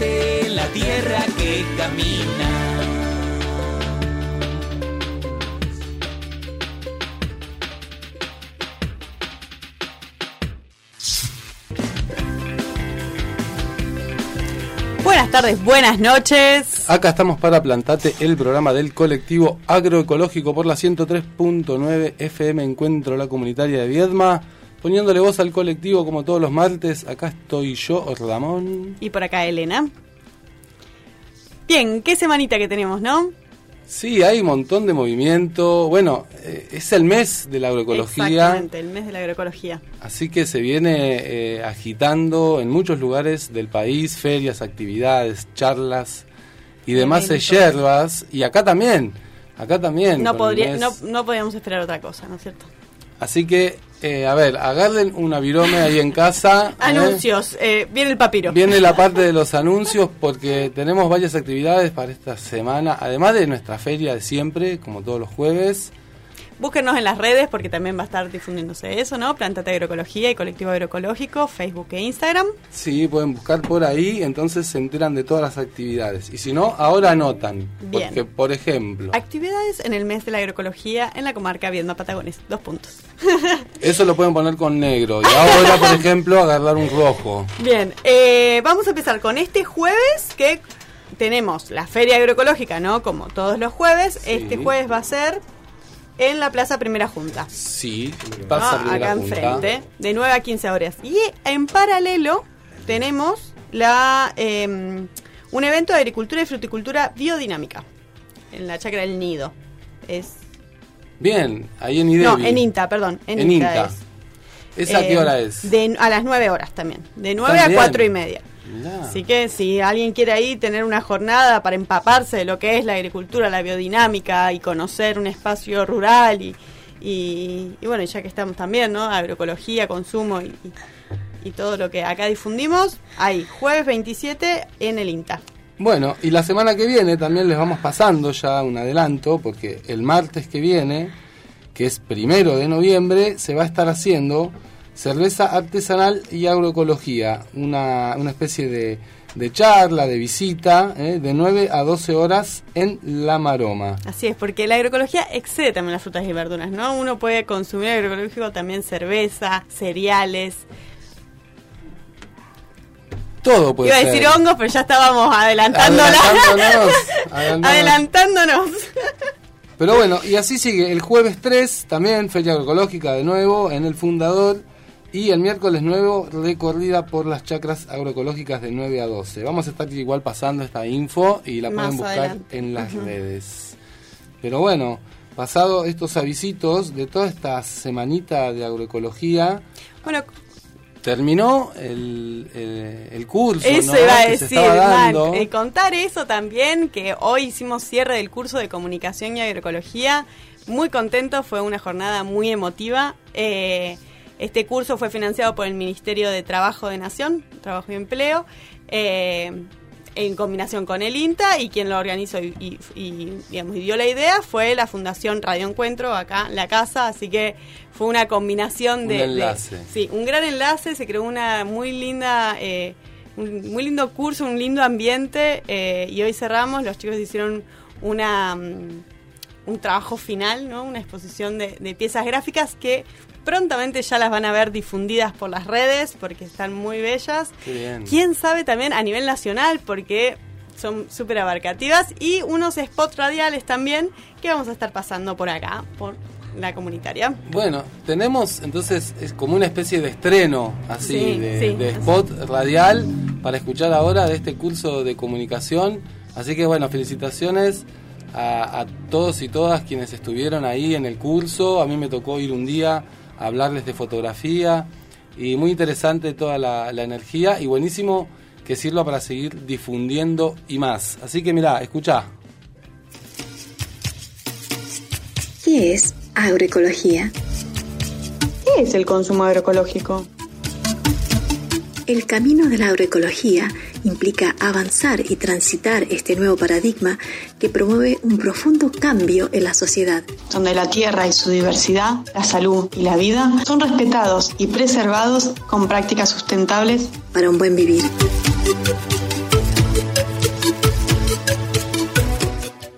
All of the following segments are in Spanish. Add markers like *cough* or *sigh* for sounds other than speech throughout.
En la tierra que camina. Buenas tardes, buenas noches. Acá estamos para Plantate, el programa del colectivo agroecológico por la 103.9 FM Encuentro la Comunitaria de Viedma. Poniéndole voz al colectivo como todos los martes, acá estoy yo, Ramón. Y por acá Elena. Bien, qué semanita que tenemos, ¿no? Sí, hay un montón de movimiento. Bueno, eh, es el mes de la agroecología. Exactamente, el mes de la agroecología. Así que se viene eh, agitando en muchos lugares del país, ferias, actividades, charlas y demás hierbas. Y acá también, acá también. No, podría, no podíamos esperar otra cosa, ¿no es cierto? Así que, eh, a ver, agarren una virome ahí en casa. ¿eh? Anuncios, eh, viene el papiro. Viene la parte de los anuncios porque tenemos varias actividades para esta semana, además de nuestra feria de siempre, como todos los jueves. Búsquenos en las redes porque también va a estar difundiéndose eso, ¿no? Plantate Agroecología y Colectivo Agroecológico, Facebook e Instagram. Sí, pueden buscar por ahí, entonces se enteran de todas las actividades. Y si no, ahora anotan. Bien. Porque, por ejemplo, Actividades en el mes de la agroecología en la comarca Viedma Patagones. Dos puntos. *laughs* eso lo pueden poner con negro. Y *laughs* ahora, por ejemplo, agarrar un rojo. Bien, eh, vamos a empezar con este jueves que tenemos la feria agroecológica, ¿no? Como todos los jueves. Este jueves va a ser en la Plaza Primera Junta. Sí, pasa primera acá enfrente, de 9 a 15 horas. Y en paralelo tenemos la eh, un evento de agricultura y fruticultura biodinámica en la chacra del Nido. Es Bien, ahí en IDEBI. no, en INTA, perdón, en, En INTA, INTA. es. ¿Esa Eh, qué hora es? De, a las 9 horas también. De 9 Está a bien. 4 y media. Así que si alguien quiere ahí tener una jornada para empaparse de lo que es la agricultura, la biodinámica y conocer un espacio rural y, y, y bueno, ya que estamos también, ¿no? Agroecología, consumo y, y- y todo lo que acá difundimos, ahí, jueves 27 en el INTA. Bueno, y la semana que viene también les vamos pasando ya un adelanto, porque el martes que viene, que es primero de noviembre, se va a estar haciendo cerveza artesanal y agroecología, una, una especie de, de charla, de visita, ¿eh? de 9 a 12 horas en La Maroma. Así es, porque la agroecología excede también las frutas y verduras, ¿no? Uno puede consumir agroecológico también cerveza, cereales. Todo puede Iba a ser. decir hongos, pero ya estábamos adelantándola. Adelantándonos, *laughs* adelantándonos. Adelantándonos. Pero bueno, y así sigue. El jueves 3 también Feria Agroecológica de nuevo en el Fundador. Y el miércoles nuevo recorrida por las chacras agroecológicas de 9 a 12. Vamos a estar igual pasando esta info y la Más pueden buscar adelante. en las redes. Pero bueno, pasado estos avisitos de toda esta semanita de agroecología, Bueno, terminó el, el, el curso eso ¿no? iba a decir, dando. eh, contar eso también, que hoy hicimos cierre del curso de comunicación y agroecología. Muy contento, fue una jornada muy emotiva. Eh, este curso fue financiado por el Ministerio de Trabajo de Nación, Trabajo y Empleo, eh, en combinación con el INTA y quien lo organizó y, y- y, digamos, y dio la idea fue la Fundación Radio Encuentro acá en la casa, así que fue una combinación Un de... de- enlace. sí, un gran enlace, se creó una muy linda... eh, un muy lindo curso, un lindo ambiente eh, y hoy cerramos, los chicos hicieron una, mm, un trabajo final, ¿no? una exposición de, de piezas gráficas que prontamente ya las van a ver difundidas por las redes porque están muy bellas. Qué bien. Quién sabe también a nivel nacional porque son súper abarcativas y unos spots radiales también que vamos a estar pasando por acá, por la comunitaria. Bueno, tenemos entonces es como una especie de estreno así Sí, de, sí. de spot radial para escuchar ahora de este curso de comunicación. Así que bueno, felicitaciones a, a todos y todas quienes estuvieron ahí en el curso. A mí me tocó ir un día hablarles de fotografía y muy interesante toda la, la energía y buenísimo que sirva para seguir difundiendo y más. Así que mirá, escuchá. ¿Qué es agroecología? ¿Qué es el consumo agroecológico? El camino de la agroecología implica avanzar y transitar este nuevo paradigma que promueve un profundo cambio en la sociedad. Donde la tierra y su diversidad, la salud y la vida son respetados y preservados con prácticas sustentables para un buen vivir.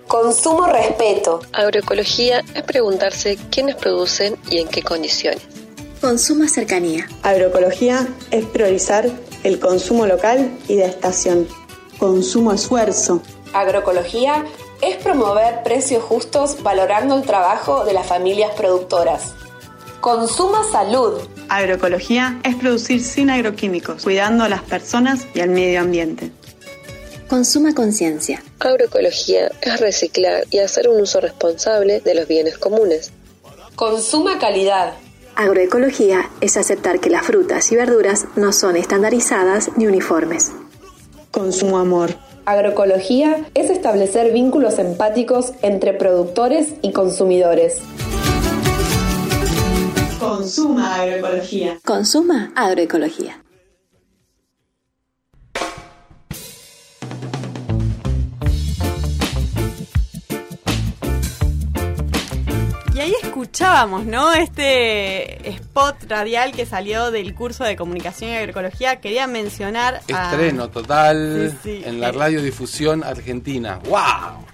Consumo respeto. Agroecología es preguntarse quiénes producen y en qué condiciones. Consuma cercanía. Agroecología es priorizar el consumo local y de estación. Consumo esfuerzo. Agroecología es promover precios justos valorando el trabajo de las familias productoras. Consuma salud. Agroecología es producir sin agroquímicos, cuidando a las personas y al medio ambiente. Consuma conciencia. Agroecología es reciclar y hacer un uso responsable de los bienes comunes. Consuma calidad. Agroecología es aceptar que las frutas y verduras no son estandarizadas ni uniformes. Consumo amor. Agroecología es establecer vínculos empáticos entre productores y consumidores. Consuma agroecología. Consuma agroecología. Escuchábamos, ¿no? Este spot radial que salió del curso de comunicación y agroecología. Quería mencionar a... Estreno total Sí, sí, en la eh. radiodifusión argentina. ¡Wow!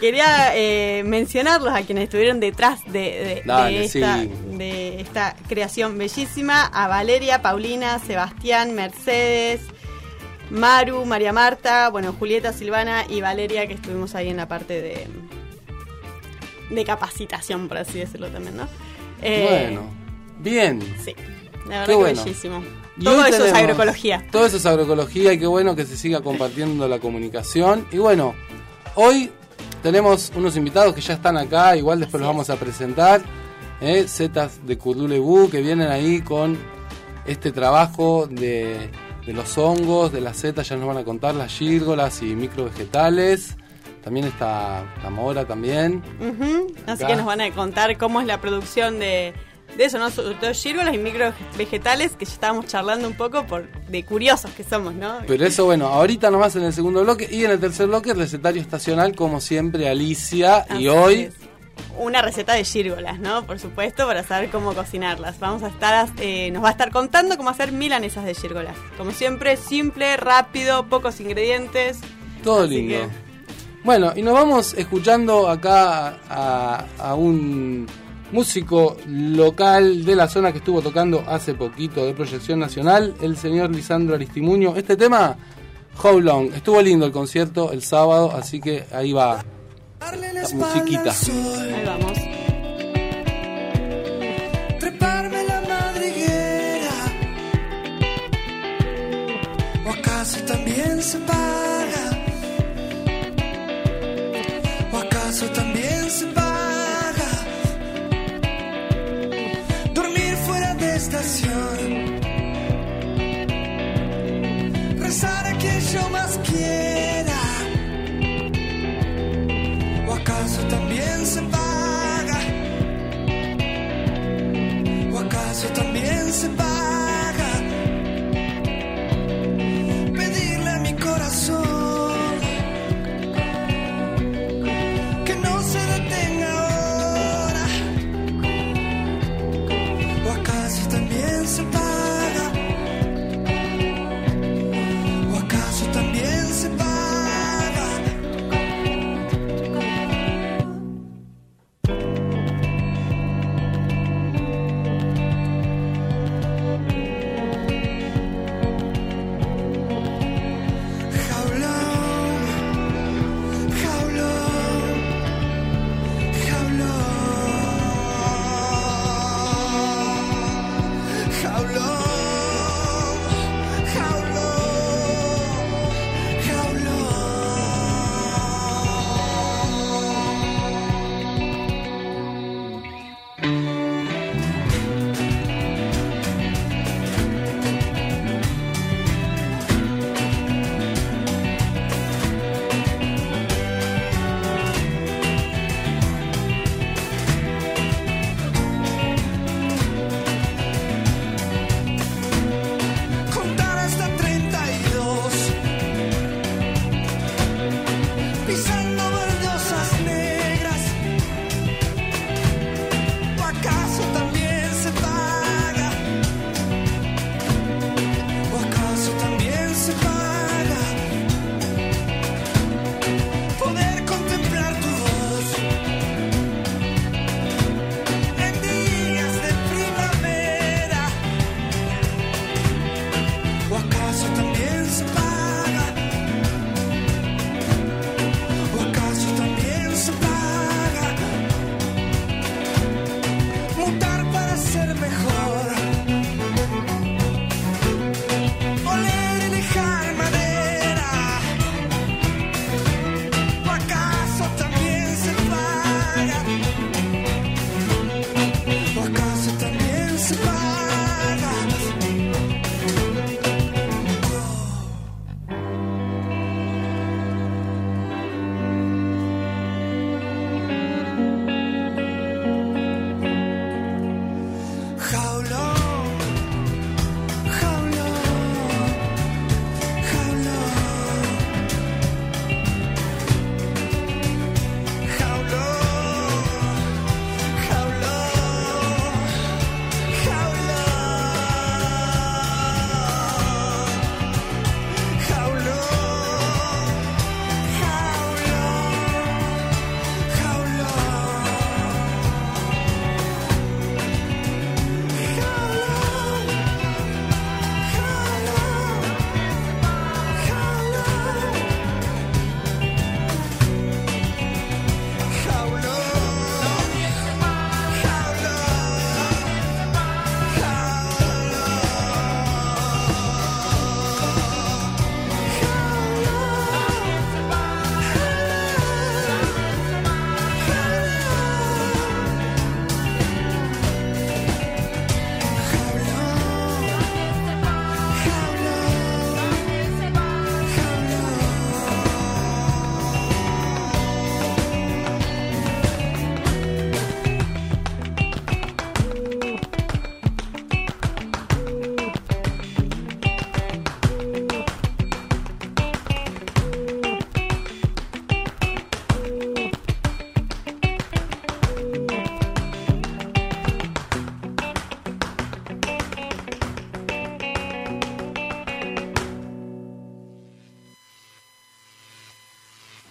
Quería eh, mencionarlos a quienes estuvieron detrás de, de- Dale, de esta, sí. de esta creación bellísima. A Valeria, Paulina, Sebastián, Mercedes, Maru, María Marta, bueno, Julieta, Silvana y Valeria que estuvimos ahí en la parte de, de capacitación, por así decirlo también, ¿no? Eh, bueno, bien. Sí, la verdad Qué que bueno. bellísimo. Y Todo eso es agroecología. Todo eso es agroecología y qué bueno que se siga compartiendo la comunicación. Y bueno, hoy tenemos unos invitados que ya están acá, igual después los vamos a presentar. ¿eh? Zetas de Curdulebu que vienen ahí con este trabajo de, de los hongos, de las setas, ya nos van a contar, las gírgolas y microvegetales. También está la mora también. Así que nos van a contar cómo es la producción de, de eso, ¿no? Sobre todo y micro vegetales, que ya estábamos charlando un poco por de curiosos que somos, ¿no? Pero eso, bueno, ahorita nomás en el segundo bloque y en el tercer bloque, recetario estacional, como siempre, Alicia. Así y hoy, es. Una receta de gírgolas, ¿no? Por supuesto, para saber cómo cocinarlas. Vamos a estar, eh, nos va a estar contando cómo hacer milanesas de gírgolas. Como siempre, simple, rápido, pocos ingredientes. todo lindo. que- Bueno, y nos vamos escuchando acá a, a un músico local de la zona que estuvo tocando hace poquito de proyección nacional, el señor Lisandro Aristimuño. Este tema, How Long, estuvo lindo el concierto el sábado, así que ahí va la musiquita. Ahí vamos. treparme la madriguera. ¿O acaso también se paga? Acaso también se paga? Dormir fuera de estación. Rezar a quien yo más quiera. ¿O acaso también se paga? ¿O acaso también se paga?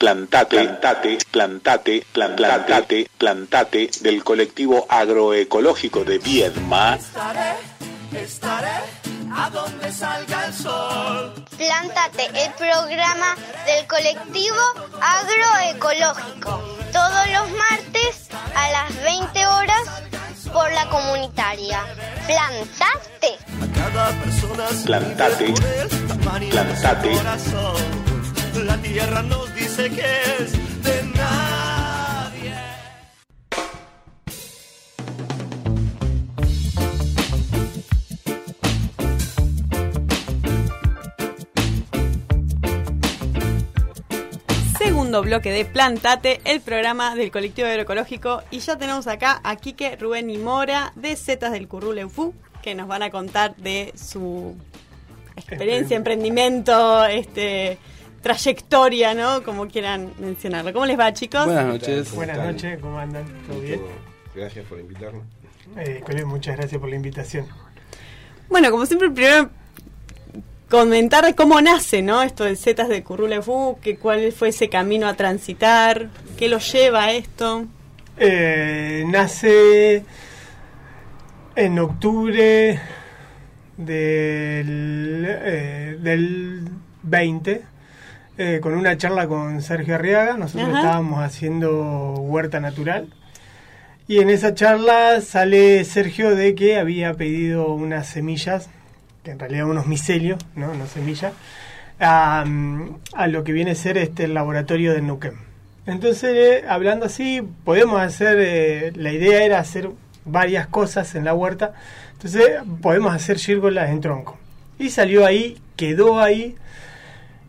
Plantate, plantate, plantate, plantate, plantate del colectivo agroecológico de Viedma. Estaré, estaré a donde salga el sol. Plantate, el programa del colectivo agroecológico. Todos los martes a las 20 horas por la comunitaria. Plantate. Plantate, plantate. corazón. La tierra nos que es de nadie. Segundo bloque de Plantate, el programa del colectivo agroecológico. Y ya tenemos acá a Quique, Rubén y Mora de Zetas del Currule Ufú, que nos van a contar de su experiencia, emprendimiento, este trayectoria, ¿no? Como quieran mencionarlo. ¿Cómo les va, chicos? Buenas noches. Buenas noches, ¿cómo andan? ¿Todo bien? Gracias por invitarnos. Eh, muchas gracias por la invitación. Bueno, como siempre, primero comentar de cómo nace, ¿no? Esto de Zetas de Currule Ufú, que cuál fue ese camino a transitar, qué lo lleva a esto. Eh, nace en octubre del, eh, del 20 eh, con una charla con Sergio Arriaga. Nosotros Ajá. estábamos haciendo huerta natural. Y en esa charla sale Sergio de que había pedido unas semillas, que en realidad unos micelios, no, no semillas, a, a lo que viene a ser este el laboratorio de Nukem. Entonces, eh, hablando así, podemos hacer, eh, la idea era hacer varias cosas en la huerta, entonces podemos hacer gírgolas en tronco. Y salió ahí, quedó ahí,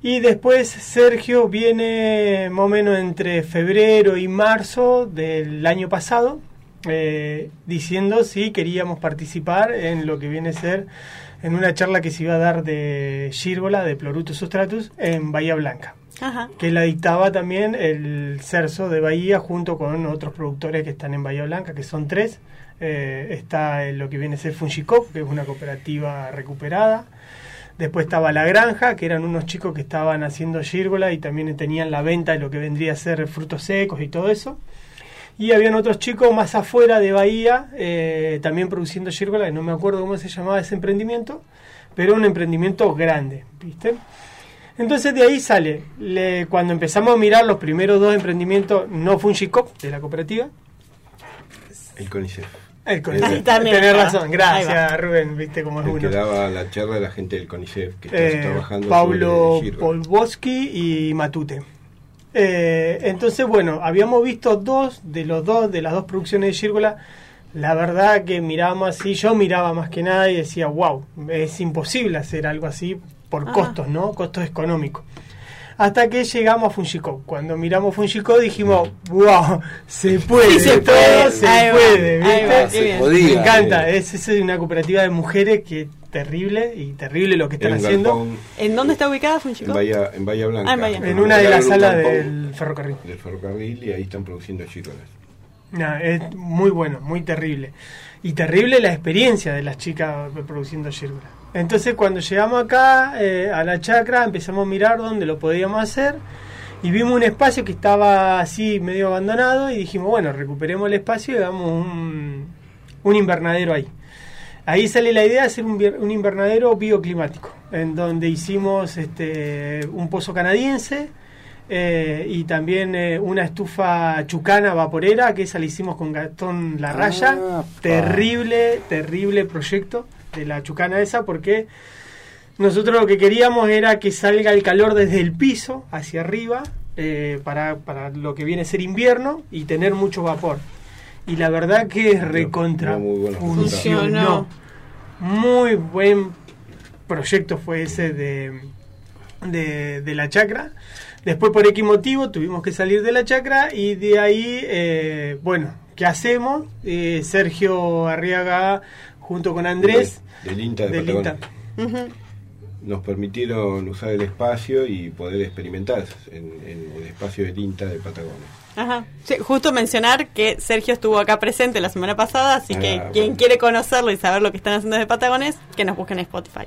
y después Sergio viene más o menos entre febrero y marzo del año pasado, eh, diciendo si queríamos participar en lo que viene a ser en una charla que se iba a dar de Gírgola, de Plorutus Sustratus, en Bahía Blanca Ajá. que la dictaba también el CERSO de Bahía junto con otros productores que están en Bahía Blanca, que son tres. Eh, está lo que viene a ser Fungicop, que es una cooperativa recuperada. Después estaba La Granja, que eran unos chicos que estaban haciendo gírgola y también tenían la venta de lo que vendría a ser frutos secos y todo eso. Y habían otros chicos más afuera de Bahía, eh, también produciendo gírgola, que no me acuerdo cómo se llamaba ese emprendimiento, pero un emprendimiento grande, ¿viste? Entonces de ahí sale, le- cuando empezamos a mirar los primeros dos emprendimientos, no Fungicop, de la cooperativa, El CONICET. El con- Ahí también, tenés razón, gracias Rubén, viste cómo es uno. daba la charla de la gente del CONICET que está Eh, trabajando gírgola. Polboski y Matute. Eh, entonces, bueno, habíamos visto dos de los dos, de las dos producciones de Gírgola. La verdad que mirábamos así, yo miraba más que nada y decía, wow, es imposible hacer algo así por Ajá. costos, ¿no? Costos económicos. Hasta que llegamos a Fungicop. Cuando miramos Fungicop dijimos, wow, *laughs* se puede, Sí, se todo puede. se Ahí puede, bien. podía. Me encanta, es, es una cooperativa de mujeres que terrible y terrible lo que están En haciendo. galpón ¿En dónde está ubicada en Funchico? Bahía, en Bahía Blanca. Ah, en Bahía. En una de las salas del ferrocarril. Del ferrocarril y ahí están produciendo gírgolas. No, es muy bueno, muy terrible. Y terrible la experiencia de las chicas produciendo gírgola. Entonces cuando llegamos acá eh, a la chacra empezamos a mirar dónde lo podíamos hacer y vimos un espacio que estaba así medio abandonado y dijimos, bueno, recuperemos el espacio y hagamos un, un invernadero ahí. Ahí sale la idea de hacer un, un invernadero bioclimático, en donde hicimos este, un pozo canadiense eh, y también eh, una estufa chucana vaporera, que esa la hicimos con Gastón Larraya. Ah, pa. terrible, terrible proyecto de la chucana esa, porque nosotros lo que queríamos era que salga el calor desde el piso hacia arriba eh, para, para lo que viene a ser invierno y tener mucho vapor. Y la verdad que es recontra muy funcionó. Muy buen proyecto fue ese de, de, de la chacra. Después por X motivo tuvimos que salir de la chacra y de ahí, eh, bueno, ¿qué hacemos? Eh, Sergio Arriaga junto con Andrés Del INTA de del Patagonia. INTA. Nos permitieron usar el espacio y poder experimentar en, en el espacio del INTA de Patagonia. Ajá. Sí, justo mencionar que Sergio estuvo acá presente la semana pasada, así que Ah, quien quiere conocerlo y saber lo que están haciendo desde Patagones, que nos busquen en Spotify.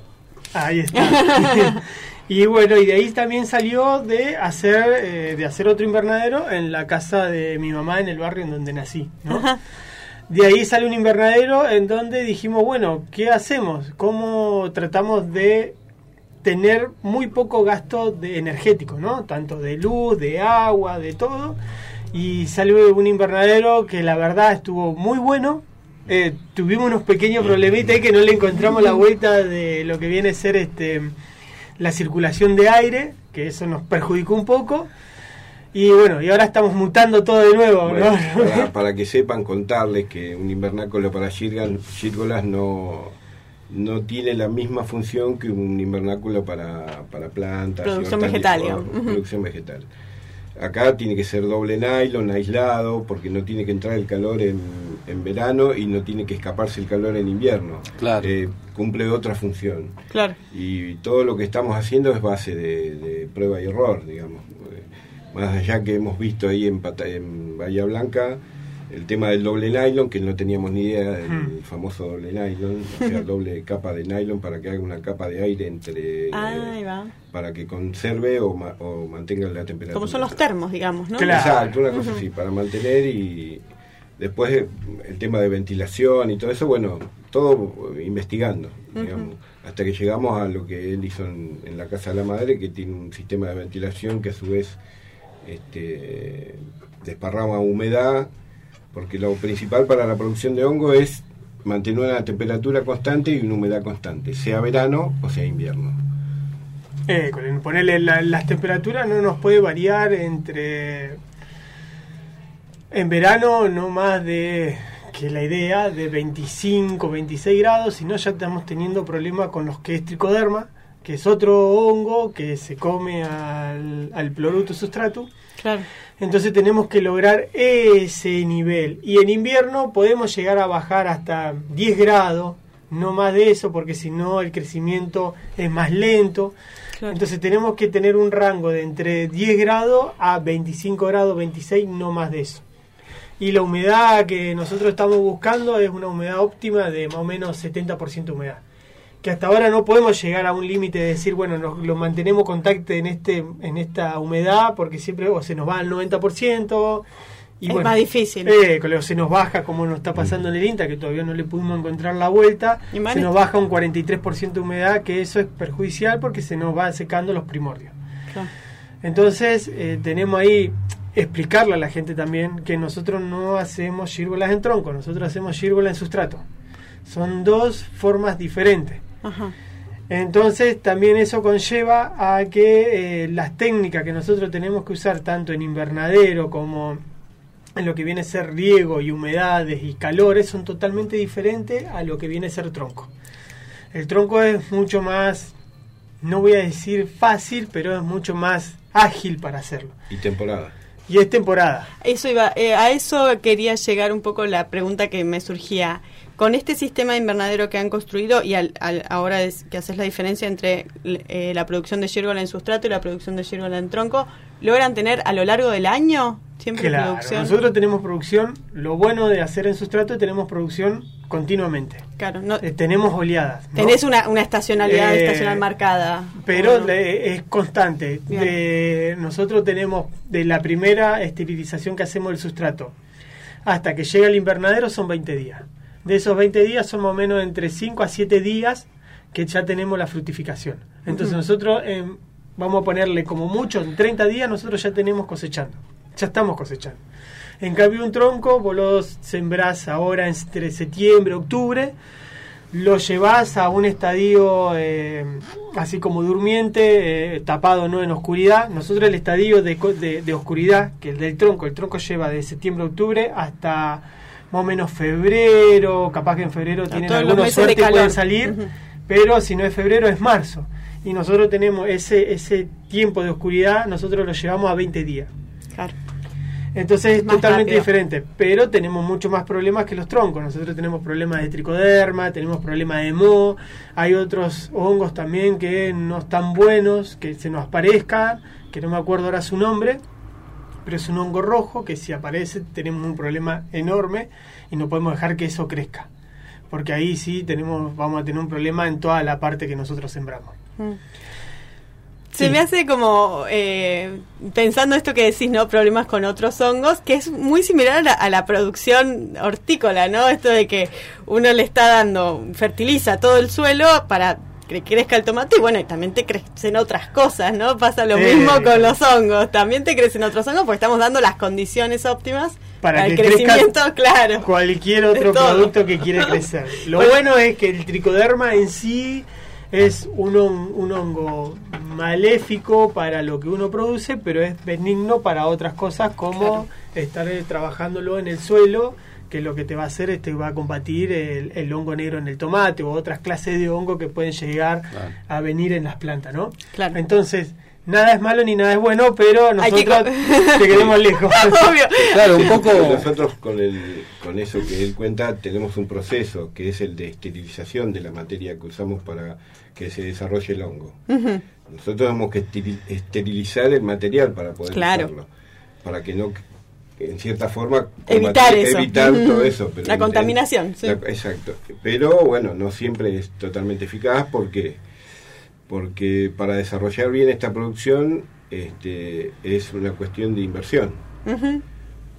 Ahí está. *laughs* Y bueno, y de ahí también salió de hacer, eh, de hacer otro invernadero en la casa de mi mamá en el barrio en donde nací, ¿no? De ahí sale un invernadero en donde dijimos, bueno, ¿qué hacemos? ¿Cómo tratamos de tener muy poco gasto de energético, ¿no? Tanto de luz, de agua, de todo. Y salió un invernadero que la verdad estuvo muy bueno. Eh, tuvimos unos pequeños problemitas que no le encontramos la vuelta de lo que viene a ser este la circulación de aire, que eso nos perjudicó un poco. Y bueno, y ahora estamos mutando todo de nuevo, Bueno, ¿no? para, para que sepan contarles que un invernáculo para gírgolas no, no tiene la misma función que un invernáculo para, para plantas. Producción vegetal. Producción vegetal. Acá tiene que ser doble nylon, aislado, porque no tiene que entrar el calor en, en verano y no tiene que escaparse el calor en invierno. Claro. Eh, cumple otra función. Claro. Y todo lo que estamos haciendo es base de, de prueba y error, digamos. Más allá que hemos visto ahí en, Pata- en Bahía Blanca el tema del doble nylon, que no teníamos ni idea del Hmm. famoso doble nylon, o sea, *laughs* doble capa de nylon para que haga una capa de aire entre Ahí va. para que conserve o, ma- o mantenga la temperatura. Como son los termos, digamos, ¿no? Exacto, una cosa así, para mantener y después eh, el tema de ventilación y todo eso, bueno, todo investigando, digamos, hasta que llegamos a lo que él hizo en, en la Casa de la Madre, que tiene un sistema de ventilación que a su vez este, desparrama humedad, porque lo principal para la producción de hongo es mantener una temperatura constante y una humedad constante, sea verano o sea invierno. Eh, ponerle la- las temperaturas no nos puede variar entre en verano no más de que la idea de 25 26 grados si no ya estamos teniendo problemas con los que es tricoderma que es otro hongo que se come al, al Claro. entonces tenemos que lograr ese nivel. Y en invierno podemos llegar a bajar hasta 10 grados, no más de eso, porque si no el crecimiento es más lento. Entonces tenemos que tener un rango de entre 10 grados a 25 grados, 26, no más de eso. Y la humedad que nosotros estamos buscando es una humedad óptima de más o menos 70% humedad. Que hasta ahora no podemos llegar a un límite de decir, bueno, nos, lo mantenemos contacto en este en esta humedad porque siempre o se nos va al 90%. Y Es bueno, más difícil. eh, se nos baja como nos está pasando en el INTA, que todavía no le pudimos encontrar la vuelta. Se nos baja un 43% de humedad, que eso es perjudicial porque se nos va secando los primordios. Claro. Entonces, eh, tenemos ahí explicarle a la gente también que nosotros no hacemos gírgolas en tronco, nosotros hacemos gírgolas en sustrato. Son dos formas diferentes. Ajá. Entonces, también eso conlleva a que eh, las técnicas que nosotros tenemos que usar tanto en invernadero como en lo que viene a ser riego y humedades y calores son totalmente diferentes a lo que viene a ser tronco. El tronco es mucho más, no voy a decir fácil, pero es mucho más ágil para hacerlo. Y temporada. Y es temporada. Eso iba, eh, a eso quería llegar un poco la pregunta que me surgía. Con este sistema de invernadero que han construido y al, al- ahora es que haces la diferencia entre eh, la producción de gírgola en sustrato y la producción de gírgola en tronco, ¿logran tener a lo largo del año siempre Claro, producción? nosotros tenemos producción, lo bueno de hacer en sustrato, tenemos producción continuamente. Claro, no, Eh, tenemos oleadas. ¿no? tenés una, una estacionalidad Eh, estacional marcada. pero ¿o no? le- es constante. De- nosotros tenemos de la primera esterilización que hacemos del sustrato hasta que llega el invernadero son 20 días. De esos 20 días son más o menos entre 5 a 7 días que ya tenemos la fructificación. Entonces nosotros em, vamos a ponerle como mucho, en 30 días nosotros ya tenemos cosechando. Ya estamos cosechando. En cambio un tronco vos lo sembrás ahora entre septiembre, octubre, lo llevas a un estadio eh, así como durmiente, eh, tapado no en oscuridad. Nosotros el estadio de, de, de oscuridad, que el del tronco, el tronco lleva de septiembre a octubre hasta más o menos febrero, capaz que en febrero tienen algunos de suerte y calor. pueden salir, pero si no es febrero es marzo. Y nosotros tenemos ese, ese tiempo de oscuridad, nosotros lo llevamos a 20 días. Claro. Entonces es totalmente rápido. diferente, pero tenemos mucho más problemas que los troncos. Nosotros tenemos problemas de tricoderma, tenemos problemas de moho, hay otros hongos también que no están buenos, que se nos aparezcan, que no me acuerdo ahora su nombre, pero es un hongo rojo que si aparece tenemos un problema enorme y no podemos dejar que eso crezca. Porque ahí Mm. Mm. sí tenemos, vamos a tener un problema en toda la parte que nosotros sembramos. Se me hace como, eh, pensando esto que decís, ¿no? Problemas con otros hongos, que es muy similar a la, a la producción hortícola, ¿no? Esto de que uno le está dando, fertiliza todo el suelo para que crezca el tomate y bueno, y también te crecen otras cosas, ¿no? Pasa lo Eh. mismo con los hongos, también te crecen otros hongos porque estamos dando las condiciones óptimas Para crezca crecimiento, claro. cualquier otro producto que quiere crecer. *laughs* Lo Bueno. bueno es que el tricoderma en sí es un hongo maléfico para lo que uno produce, pero es benigno para otras cosas como estar eh, trabajándolo en el suelo, que lo que te va a hacer es te va a combatir el, el hongo negro en el tomate o otras clases de hongo que pueden llegar a venir en las plantas, ¿no? Claro. Entonces, nada es malo ni nada es bueno, pero que nosotros *laughs* te queremos lejos. *laughs* Obvio. Claro, un poco... Nosotros con, el, con eso que él cuenta tenemos un proceso que es el de esterilización de la materia que usamos para que se desarrolle el hongo. Nosotros tenemos que esteri- esterilizar el material para poder Claro. usarlo, para que no, en cierta forma, Evitar eso. evitar todo eso. pero La en- contaminación, sí. la- exacto. Pero bueno, no siempre es totalmente eficaz porque porque para desarrollar bien esta producción este, es una cuestión de inversión.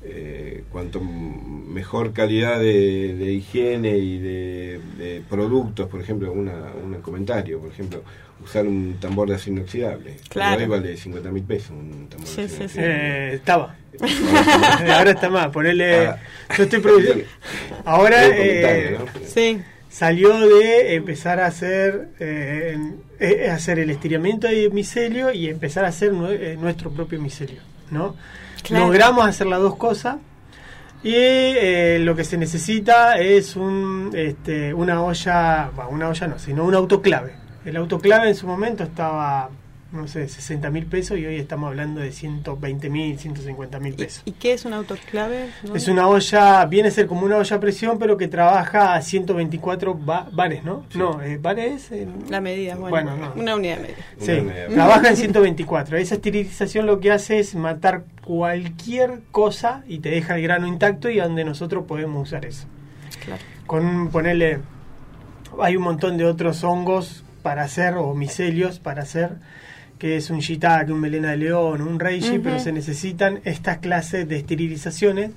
Eh, cuanto mejor calidad de, de higiene y de, de productos, por ejemplo, una, un comentario, por ejemplo, usar un tambor de acero inoxidable. Claro. Hoy vale 50 mil pesos un tambor Sí, de sí, acero sí. inoxidable. Eh, estaba. *laughs* Ahora está más. Ponerle. Ah. Yo estoy produciendo. Ahora eh, ¿no? Sí. salió de empezar a hacer eh, eh, hacer el estiramiento de micelio y empezar a hacer nue- nuestro propio micelio, ¿no? Logramos hacer las dos cosas y eh, lo que se necesita es un este, una olla, una olla no, sino un autoclave. El autoclave en su momento estaba no sé, 60 mil pesos y hoy estamos hablando de 120 mil, 150 mil pesos. ¿Y qué es un autoclave? ¿No? Es una olla, viene a ser como una olla a presión, pero que trabaja a 124 ba- bares, ¿no? No, eh, bares. eh, La medida, bueno, Bueno, no. una unidad de medida. Sí, medida. trabaja en 124. Esa esterilización lo que hace es matar cualquier cosa y te deja el grano intacto y donde nosotros podemos usar eso. Claro. Con ponerle, hay un montón de otros hongos para hacer, o micelios para hacer, que es un shiitake, un melena de león, un reishi, pero se necesitan estas clases de esterilizaciones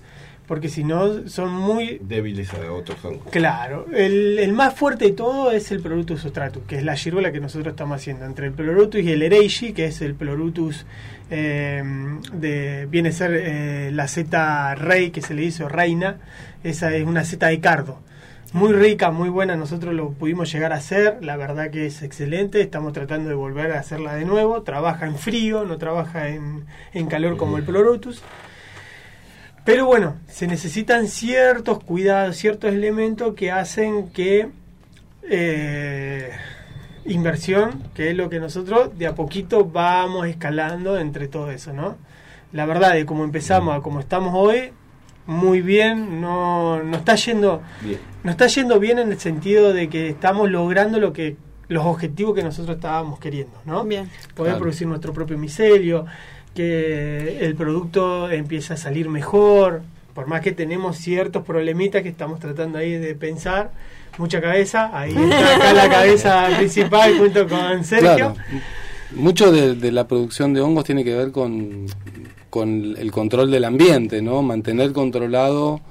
porque si no son muy Débiles a otros hongos. Claro, el, el más fuerte de todo es el Pleurotus ostratus, que es la girola que nosotros estamos haciendo. Entre el Pleurotus y el Ereishi, que es el Pleurotus eh, de, viene a ser eh, la zeta rey, que se le hizo reina, esa es una zeta de cardo. Muy rica, muy buena, nosotros lo pudimos llegar a hacer, la verdad que es excelente, estamos tratando de volver a hacerla de nuevo, trabaja en frío, no trabaja en, en calor como el Pleurotus. Pero bueno, se necesitan ciertos cuidados, ciertos elementos que hacen que eh, inversión, que es lo que nosotros de a poquito vamos escalando entre todo eso, ¿no? La verdad, de cómo empezamos a como estamos hoy, muy bien, no, no está yendo, Bien. no está yendo bien en el sentido de que estamos logrando lo que los objetivos que nosotros estábamos queriendo, ¿no? Bien. Poder Claro. producir nuestro propio micelio, que el producto empiece a salir mejor, por más que tenemos ciertos problemitas que estamos tratando ahí de pensar, mucha cabeza, ahí *laughs* está acá la cabeza principal junto con Sergio. Claro. Mucho de, de la producción de hongos tiene que ver con, con el control del ambiente, ¿no? Mantener controlado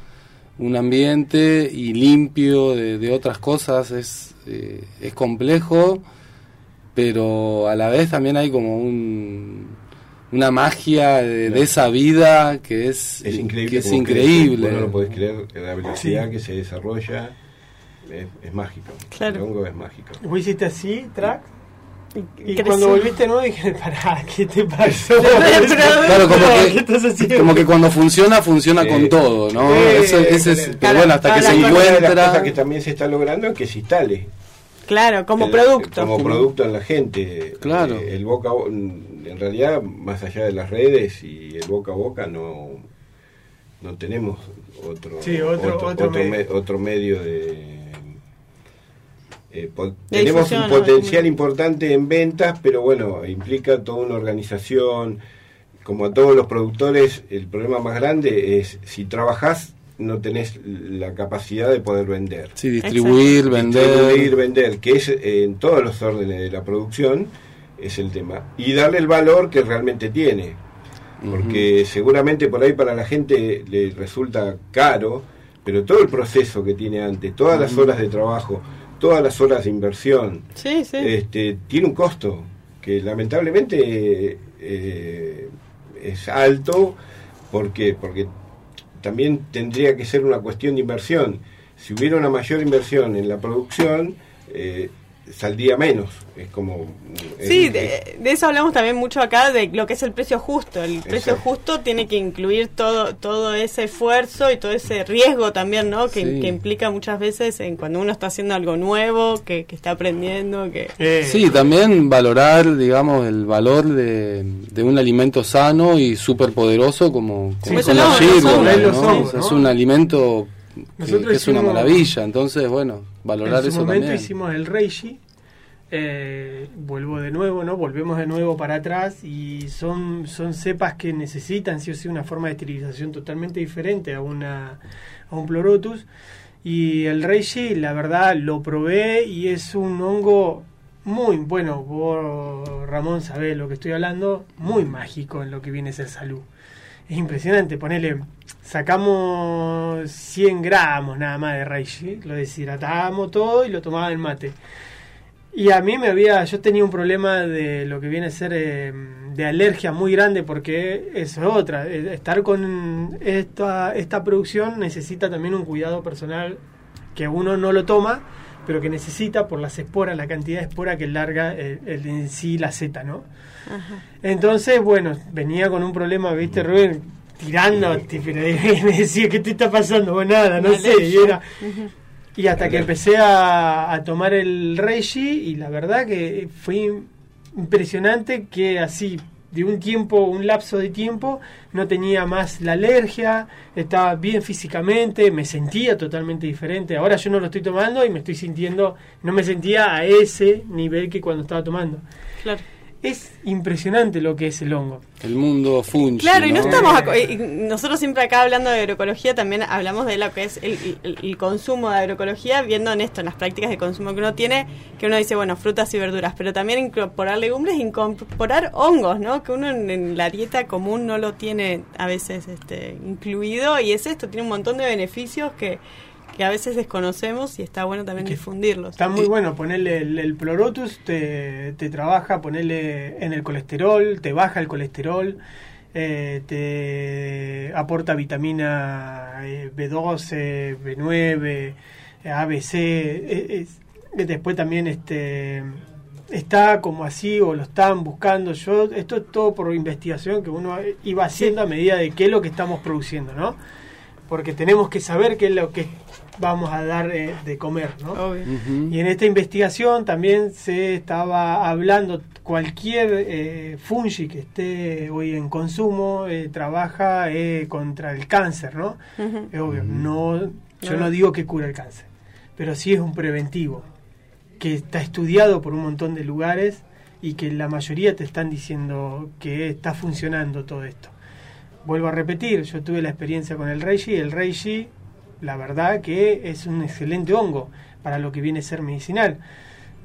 un ambiente y limpio de, de otras cosas es, eh, es complejo, pero a la vez también hay como un, una magia de, de esa vida que es, Es increíble. que es increíble. no lo podés creer, la velocidad Sí. que se desarrolla es, es mágico. Claro. El hongo es mágico. Vos hiciste así, track, y cuando volviste no dije, *laughs* pará, ¿qué te pasó? *laughs* Claro, como ¿Qué que, como que cuando funciona, funciona Sí. con todo, ¿no? Sí, Eso- es- pero bueno, hasta que se la- Una de las encuentra... cosas que también se está logrando es que se instale. Claro, como El- producto. Como producto en la gente. Claro. Eh, el boca a bo- en realidad, más allá de las redes y el boca a boca, no, no tenemos otro, Sí, otro- otro me- medio. otro medio de... eh, tenemos un ¿no? potencial importante en ventas, pero bueno, implica toda una organización. Como a todos los productores, el problema más grande es si trabajás no tenés la capacidad de poder vender. Sí, distribuir, vender. Distribuir, vender, que es eh, en todos los órdenes de la producción, es el tema. Y darle el valor que realmente tiene. Porque seguramente por ahí para la gente le resulta caro, pero todo el proceso que tiene antes, todas las horas de trabajo, todas las horas de inversión, Sí, sí. este, tiene un costo que lamentablemente eh, es alto. Porque porque también tendría que ser una cuestión de inversión. Si hubiera una mayor inversión en la producción eh, saldría menos es como es- Sí, de, de eso hablamos también mucho acá, de lo que es el precio justo. El precio Exacto. justo tiene que incluir todo todo ese esfuerzo y todo ese riesgo también, ¿no? Que, Sí. que implica muchas veces en cuando uno está haciendo algo nuevo, que, que está aprendiendo, que... Sí, también valorar, digamos, el valor de, de un alimento sano y súper poderoso como, como Sí, sea, Es un alimento Nosotros que es una maravilla, entonces, bueno, valorar en su eso momento también. hicimos el Reishi. eh, vuelvo de nuevo, ¿no? Volvemos de nuevo para atrás y son, son cepas que necesitan sí o sí una forma de esterilización totalmente diferente a una a un pleurotus y el Reishi, la verdad, lo probé y es un hongo muy bueno, vos Ramón sabés lo que estoy hablando, muy mágico en lo que viene a ser salud. Es impresionante, ponele, sacamos 100 gramos nada más de reishi, lo deshidratábamos todo y lo tomaba en mate. Y a mí me había, yo tenía un problema de lo que viene a ser eh, de alergia muy grande porque eso es otra, eh, estar con esta, esta producción necesita también un cuidado personal que uno no lo toma, pero que necesita por las esporas, la cantidad de espora que larga el, el- en sí la seta, ¿no? Entonces, bueno, venía con un problema, ¿viste, Rubén? Tirando, *laughs* me decía, ¿qué te está pasando? Bueno, nada, no sé. Y, alergia. era- y hasta que empecé a, a tomar el Reishi, y la verdad que fue impresionante que así, de un tiempo, un lapso de tiempo, no tenía más la alergia, estaba bien físicamente, me sentía totalmente diferente. Ahora yo no lo estoy tomando y me estoy sintiendo, no me sentía a ese nivel que cuando estaba tomando. Claro. Es impresionante lo que es el hongo. El mundo fungi. Claro, y no estamos... y nosotros siempre acá hablando de agroecología también hablamos de lo que es el, el- el consumo de agroecología, viendo en esto, en las prácticas de consumo que uno tiene, que uno dice, bueno, frutas y verduras, pero también incorporar legumbres, incorporar hongos, ¿no? Que uno en, en la dieta común no lo tiene a veces este, incluido, y es esto, tiene un montón de beneficios que, que a veces desconocemos y está bueno también difundirlos. Está muy bueno ponerle el, el pleurotus, te, te trabaja, ponerle en el colesterol, te baja el colesterol, eh, te aporta vitamina eh, B12, B9, eh, ABC, eh, es- después también este está como así o lo están buscando. Yo esto es todo por investigación que uno iba haciendo a medida de qué es lo que estamos produciendo no porque tenemos que saber qué es lo que vamos a dar eh, de comer no y en esta investigación también se estaba hablando cualquier eh, fungi que esté hoy en consumo eh, trabaja eh, contra el cáncer, ¿no? Es obvio, no, yo No. no digo que cura el cáncer, pero sí es un preventivo que está estudiado por un montón de lugares y que la mayoría te están diciendo que está funcionando todo esto. Vuelvo a repetir, yo tuve la experiencia con el reishi y el reishi, la verdad que es un excelente hongo para lo que viene a ser medicinal.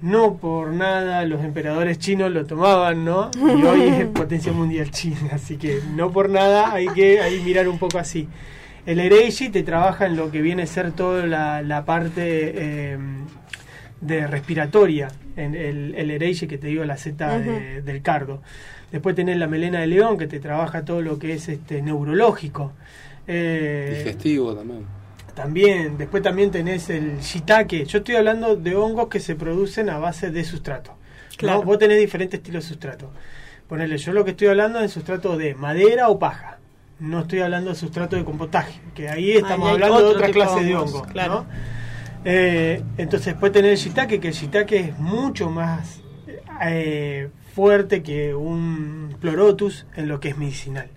No por nada los emperadores chinos lo tomaban, ¿no? Y *laughs* hoy es potencia mundial china, así que no por nada hay que ahí mirar un poco así. El Ereishi te trabaja en lo que viene a ser toda la, la parte eh, de respiratoria, en el, el Ereishi que te digo, la Z de- del cardo. Después tenés la melena de león que te trabaja todo lo que es este neurológico. Eh, Digestivo también. también, después también tenés el shiitake. Yo estoy hablando de hongos que se producen a base de sustrato. ¿no? Claro. Vos tenés diferentes estilos de sustrato. Ponele, yo lo que estoy hablando es de sustrato de madera o paja. No estoy hablando de sustrato de compostaje, que ahí estamos hablando de otra de clase de hongos, hongos. claro. ¿no? Eh, entonces después tenés el shiitake, que el shiitake es mucho más eh, fuerte que un pleurotus en lo que es medicinal.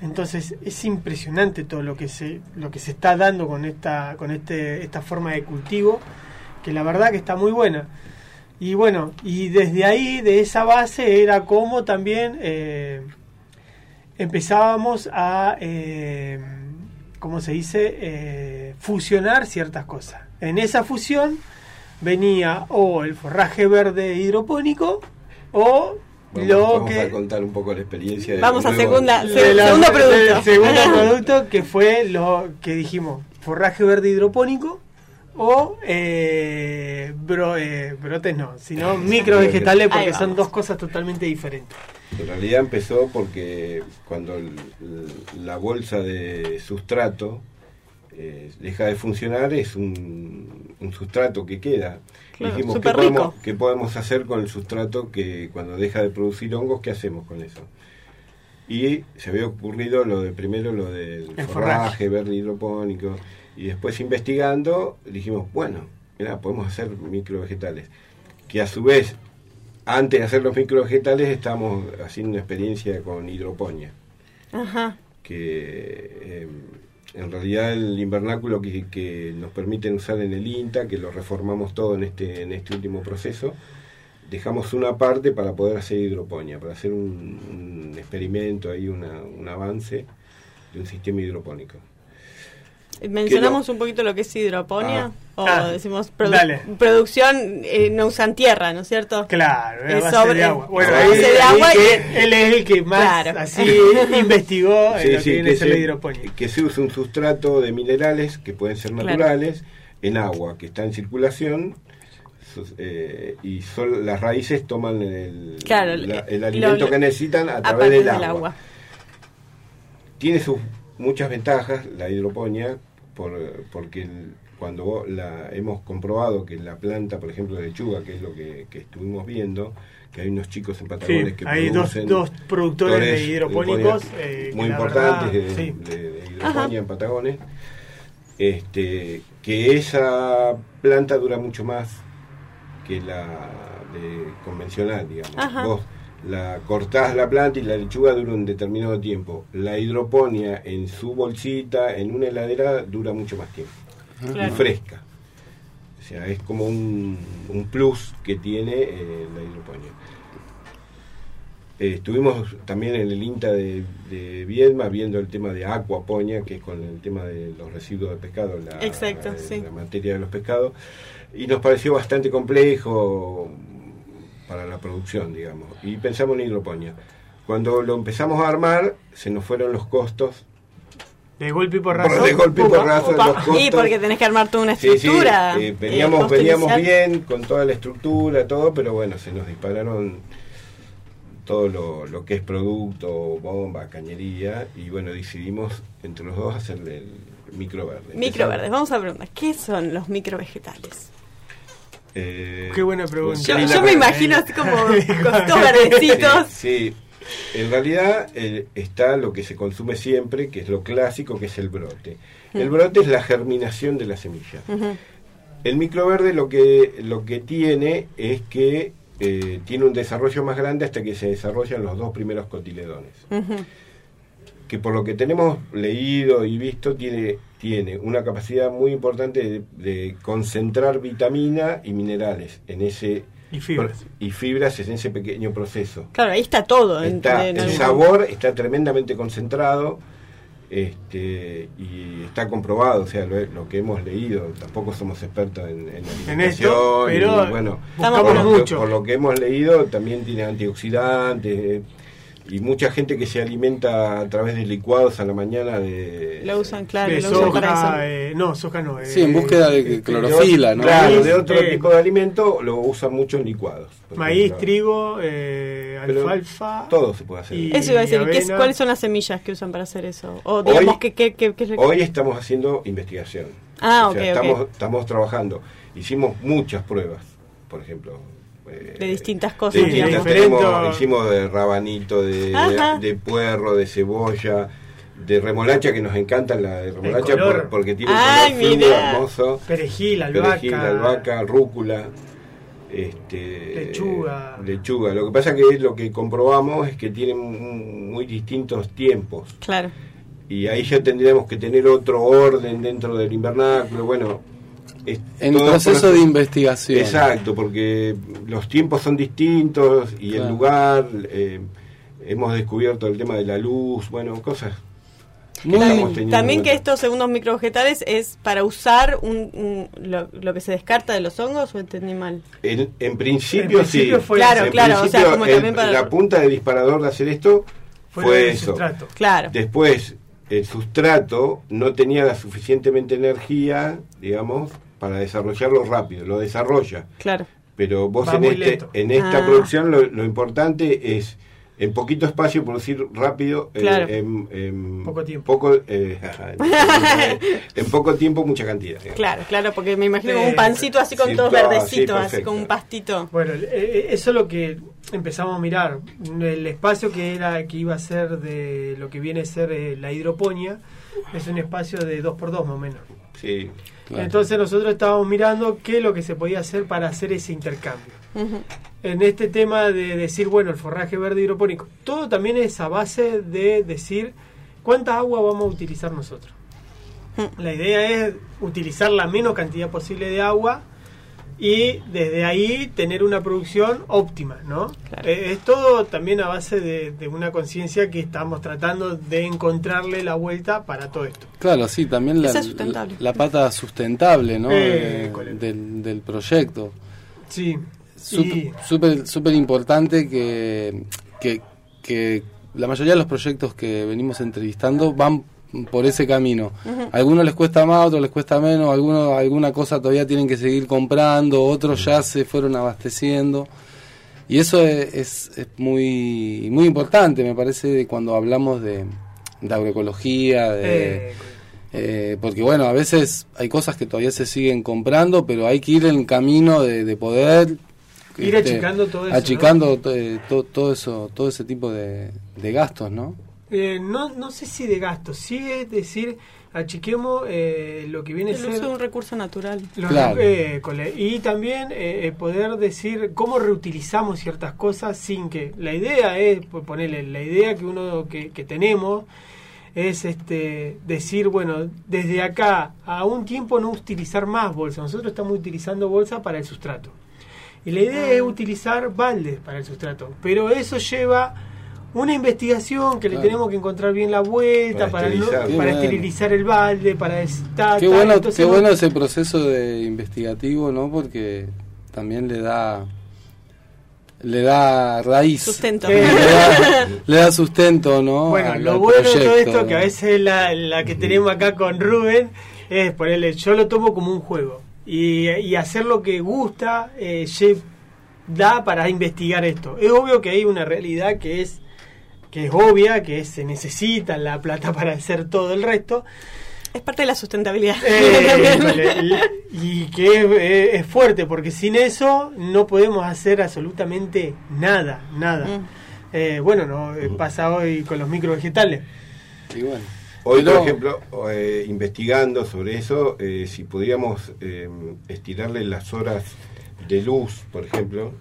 Entonces es impresionante todo lo que se lo que se está dando con esta con este esta forma de cultivo que la verdad que está muy buena. Y bueno, y desde ahí, de esa base, era como también eh, empezábamos a, eh, ¿cómo se dice?, Eh, fusionar ciertas cosas. En esa fusión venía o el forraje verde hidropónico o Vamos, Lo vamos que- a contar un poco la experiencia. del Vamos a nuevo- segunda- De se- la- segundo producto. *laughs* segundo producto que fue lo que dijimos, forraje verde hidropónico o eh, bro- eh, brotes no, sino *laughs* microvegetales porque vamos. son dos cosas totalmente diferentes. En realidad empezó porque cuando el- el- la bolsa de sustrato eh, deja de funcionar es un, un sustrato que queda. Claro, Dijimos, ¿qué podemos. ¿qué podemos hacer con el sustrato que cuando deja de producir hongos, qué hacemos con eso? Y se había ocurrido lo de primero lo del El forraje, forraje. verde hidropónico y después investigando dijimos, bueno, mira, podemos hacer microvegetales. Que a su vez, antes de hacer los microvegetales, estamos haciendo una experiencia con hidroponía Ajá. que eh, en realidad el invernáculo que, nos permiten usar en el INTA, que lo reformamos todo en este, en este último proceso, dejamos una parte para poder hacer hidroponía, para hacer un, experimento ahí, un avance de un sistema hidropónico. ¿Mencionamos un poquito lo que es hidroponía? Ah. O Ah, decimos produ- dale. producción, eh, no usan tierra, ¿no es cierto? Claro, Es base sobre- de agua. Bueno, a ahí, base de ahí agua él es el que más Claro. así *laughs* investigó en Sí, lo que viene la se, hidroponía. que se usa un sustrato de minerales que pueden ser Claro. naturales en agua que está en circulación eh, y son, las raíces toman el, Claro, la- el lo- alimento lo- que necesitan a a través del agua. agua. Tiene sus muchas ventajas la hidroponía por, porque el- cuando vos la hemos comprobado que la planta, por ejemplo, de lechuga, que es lo que, que estuvimos viendo, que hay unos chicos en Patagones Sí, que hay dos, producen dos productores de productores hidropónicos eh, muy importantes verdad, de, sí. de- de hidroponía en Patagones, este, que esa planta dura mucho más que la de convencional, digamos. Ajá. Vos la cortás la planta y la lechuga dura un determinado tiempo. La hidroponía en su bolsita, en una heladera, dura mucho más tiempo. Claro. Y fresca. O sea, es como un, un plus que tiene eh, la hidroponía. Eh, estuvimos también en el INTA de, de Viedma viendo el tema de acuaponia, que es con el tema de los residuos de pescado, la, Exacto, sí. la materia de los pescados, y nos pareció bastante complejo para la producción, digamos, y pensamos en hidroponía. Cuando lo empezamos a armar, se nos fueron los costos. De golpe y porrazo. De golpe y porrazo, los costos. Y porque tenés que armar toda una Sí, sí, estructura. eh, eh, veníamos, veníamos bien con toda la estructura, todo, pero bueno, se nos dispararon todo lo, lo que es producto, bomba, cañería, y bueno, decidimos entre los dos hacerle el micro verde. Microverdes, vamos a preguntar, ¿qué son los microvegetales? Eh, Qué buena pregunta. Yo, me imagino así como *laughs* cositos verdecitos. Sí, sí. en realidad eh, está lo que se consume siempre, que es lo clásico, que es el brote. El Mm. brote es la germinación de la semilla. Ujú. El microverde lo que, lo que tiene es que eh, tiene un desarrollo más grande hasta que se desarrollan los dos primeros cotiledones. Que por lo que tenemos leído y visto, tiene, tiene una capacidad muy importante de, de concentrar vitamina y minerales en ese Y fibras. y fibras en ese pequeño proceso. Claro, ahí está todo. Está, en el sabor está tremendamente concentrado este, y está comprobado, o sea, lo, lo que hemos leído, tampoco somos expertos en, en En esto, alimentación, y, pero bueno, buscamos por lo, que, mucho. por lo que hemos leído también tiene antioxidantes eh, y mucha gente que se alimenta a través de licuados a la mañana de... Lo usan, claro, de lo usan para eso. soja, eh, no, soja no. Sí, en eh, búsqueda de este, clorofila, ¿no? Claro, de otro eh, tipo de alimento lo usan mucho en licuados. Maíz, ejemplo. trigo, eh, alfalfa. Todo se puede hacer. y Eso iba a decir, ¿y qué. ¿cuáles son las semillas que usan para hacer eso? O digamos Hoy- que, que, que- Hoy estamos haciendo investigación. Ah, O sea, estamos, estamos trabajando. Hicimos muchas pruebas, por ejemplo. Eh, de distintas de cosas, digamos. distintas- tenemos- diferentes- hicimos de rabanito, de, de, de puerro, de cebolla, de remolacha, que nos encanta la de remolacha por- porque tiene Ay, un color hermoso. Perejil, albahaca. Perejil, albahaca, rúcula. Este, Lechuga. lechuga. Lo que pasa que lo que comprobamos es que tienen un- muy distintos tiempos Claro. y ahí ya tendríamos que tener otro orden dentro del invernáculo. Bueno, En todo proceso proce- de investigación. Exacto, porque los tiempos son distintos y el lugar, eh, hemos descubierto el tema de la luz, bueno, cosas. teniendo También que estos segundos microvegetales es para usar un, un- lo, lo que se descarta de los hongos o entendí mal. En, en principio, En principio sí. fue Claro, En claro, o sea, como el- también para- la punta del disparador de hacer esto Fue fue, el eso. sustrato. Claro. Después, el sustrato no tenía la suficientemente energía, digamos, para desarrollarlo rápido. Lo desarrolla. Claro. Pero vos Va en, este, lento. en esta Ah. producción lo, lo importante es en poquito espacio producir rápido, eh, Claro. en, en Poco tiempo. poco, eh, *laughs* en poco tiempo mucha cantidad. digamos. Claro, claro, porque me imagino como Eh, un pancito así con sí, todos todo, verdecitos, sí, así como un pastito. Bueno, eh, eh, eso es lo que empezamos a mirar. El espacio que era que iba a ser de lo que viene a ser eh, la hidroponía es un espacio de 2x2 más o menos. Sí. Claro. Entonces nosotros estábamos mirando qué es lo que se podía hacer para hacer ese intercambio. En este tema de decir, bueno, el forraje verde hidropónico, todo también es a base de decir cuánta agua vamos a utilizar nosotros. La idea es utilizar la menos cantidad posible de agua y desde ahí tener una producción óptima, ¿no? Claro. Eh, es todo también a base de, de una conciencia que estamos tratando de encontrarle la vuelta para todo esto. Claro, sí, también la, la, la pata sustentable ¿no? Eh, del, del proyecto. Sí. Sup- Y- Súper súper importante que, que, que la mayoría de los proyectos que venimos entrevistando van por ese camino. A algunos les cuesta más, otros les cuesta menos, algunos alguna cosa todavía tienen que seguir comprando, otros ya se fueron abasteciendo. Y eso es, es, es muy muy importante, me parece, cuando hablamos de, de agroecología, de, eh, eh, porque bueno, a veces hay cosas que todavía se siguen comprando, pero hay que ir en el camino de, de poder Ir este, achicando todo eso, achicando to- eh, to- todo eso, todo ese tipo de, de gastos, ¿no? Eh, no, no sé si de gasto, sí es decir, achiquemos eh, lo que viene a El ser... uso de un recurso natural. los- Claro. eh, y también eh, eh, poder decir cómo reutilizamos ciertas cosas sin que... La idea es, por ponerle, la idea que uno que, que tenemos es este decir, bueno, desde acá a un tiempo no utilizar más bolsa. Nosotros estamos utilizando bolsa para el sustrato. Y la idea es utilizar baldes para el sustrato. Pero eso lleva una investigación que le tenemos que encontrar bien la vuelta Para para, no- esterilizar. para esterilizar el balde, para estar... Qué bueno, qué bueno ese proceso de investigativo, ¿no? Porque también le da le da raíz, Sustento. Eh, le, da, *laughs* le da sustento, ¿no? Bueno, al- lo al bueno de todo esto, que a veces la, la que tenemos acá con Rubén, es ponerle, yo lo tomo como un juego. Y, y hacer lo que gusta eh, da para investigar esto. Es obvio que hay una realidad que es que es obvia, que es, se necesita la plata *laughs* para hacer todo el resto, Es parte de la sustentabilidad. eh, *laughs* y que es, fuerte, porque sin eso no podemos hacer absolutamente nada, nada. Mm. Eh, bueno, no eh, pasa hoy con los microvegetales. Y bueno. Hoy, por ejemplo, eh, investigando sobre eso, eh, si podríamos eh, estirarle las horas de luz, por ejemplo,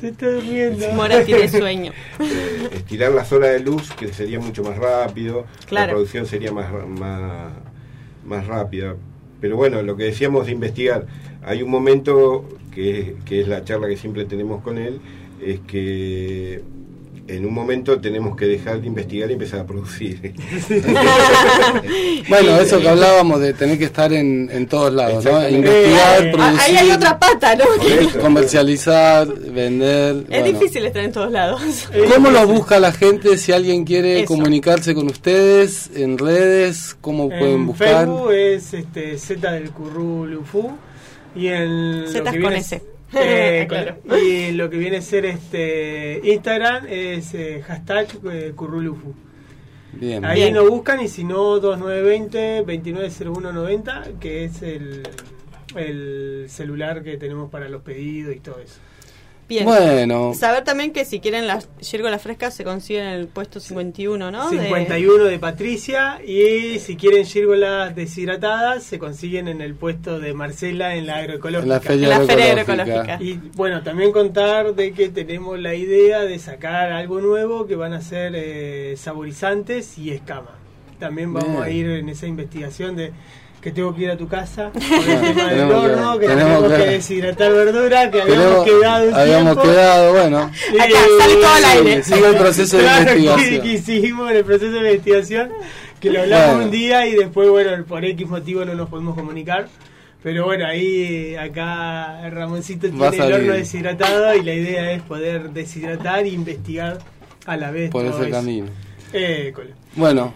Se está durmiendo. Mora tiene sueño. *laughs* eh, estirar las horas de luz, que sería mucho más rápido, Claro. la producción sería más, más, más rápida. Pero bueno, lo que decíamos de investigar, hay un momento que, que es la charla que siempre tenemos con él, es que en un momento tenemos que dejar de investigar y empezar a producir. *laughs* *laughs* Bueno, eso que hablábamos de tener que estar en, en todos lados, ¿no? Investigar, Eh, producir, Ahí hay otra pata, ¿no? Eso. comercializar, vender. Es bueno. difícil estar en todos lados. *laughs* ¿Cómo lo busca la gente si alguien quiere Eso. comunicarse con ustedes en redes? ¿Cómo pueden En buscar? Facebook es este, Z del Currulufu y Zetas que con S. Eh, *laughs* Claro. Y lo que viene a ser este Instagram es eh, hashtag eh, Currulufu. Bien. Ahí Bien. nos buscan y si no 2920-290190 que es el, el celular que tenemos para los pedidos y todo eso. Bien. Bueno, Saber también que si quieren las yérgolas frescas se consiguen en el puesto 51, ¿no? De- 51 de Patricia y si quieren gírgolas deshidratadas se consiguen en el puesto de Marcela en la en agroecológica. la feria, En la feria agroecológica. agroecológica. Y bueno, también contar de que tenemos la idea de sacar algo nuevo que van a ser eh, saborizantes y escama. También vamos Bien. a ir en esa investigación de que tengo que ir a tu casa *laughs* por el tema del Tenemos que- horno, que tenemos que que- deshidratar verdura, que habíamos Tenemos- quedado un habíamos tiempo. quedado, bueno. *laughs* Acá, sale todo al aire. Sigue el proceso de Claro, que- investigación. Que hicimos en el proceso de investigación, que lo hablamos Bueno. un día y después, bueno, por X motivo no nos podemos comunicar. Pero bueno, ahí acá Ramoncito tiene el horno deshidratado y la idea es poder deshidratar e investigar a la vez. Por todo ese eso. camino. École. Bueno,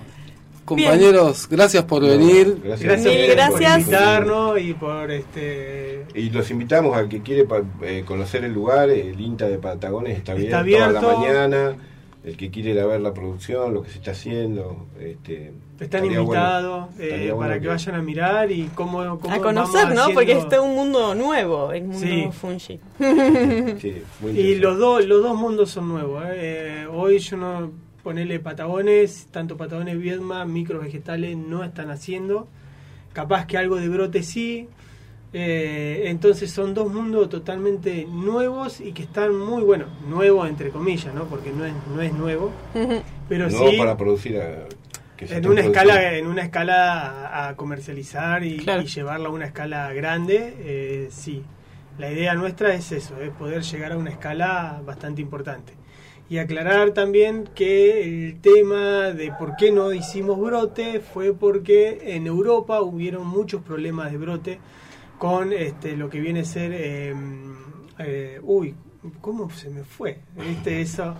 compañeros, gracias por venir. Gracias, por invitarnos y por este Y los invitamos al que quiere eh, conocer el lugar, el INTA de Patagones está, Está abierto, abierto. a la mañana. El que quiere ir a ver la producción, lo que se está haciendo. Este, Están bueno- invitados eh, para que vayan a mirar y cómo, cómo A conocer, vamos ¿no? Porque haciendo- es un mundo nuevo, el mundo Sí. fungi. Sí, *laughs* muy Y los dos los dos mundos son nuevos. ¿eh? Eh, hoy yo no ponerle patagones, tanto patagones Viedma, microvegetales no están haciendo. Capaz que algo de brote sí. Eh, entonces son dos mundos totalmente nuevos y que están muy bueno, nuevos entre comillas, ¿no? Porque no es no es nuevo, *laughs* pero no sí para producir a- que en una escala en una escala a, a comercializar y, y llevarla a una escala grande eh, sí la idea nuestra es eso es poder llegar a una escala bastante importante y aclarar también que el tema de por qué no hicimos brote fue porque en Europa hubieron muchos problemas de brote con este lo que viene a ser eh, eh, uy cómo se me fue ¿Viste eso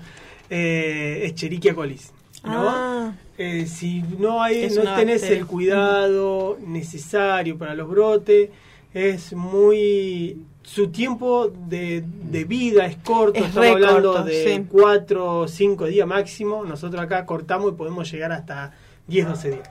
eh, Escherichia colis ¿no? Ah. Eh, si no hay Es no tenés bacteria. el cuidado necesario para los brotes es muy su tiempo de, de vida es corto Es estamos hablando corto, de sí. 4 o 5 días máximo nosotros acá cortamos y podemos llegar hasta 10 12 días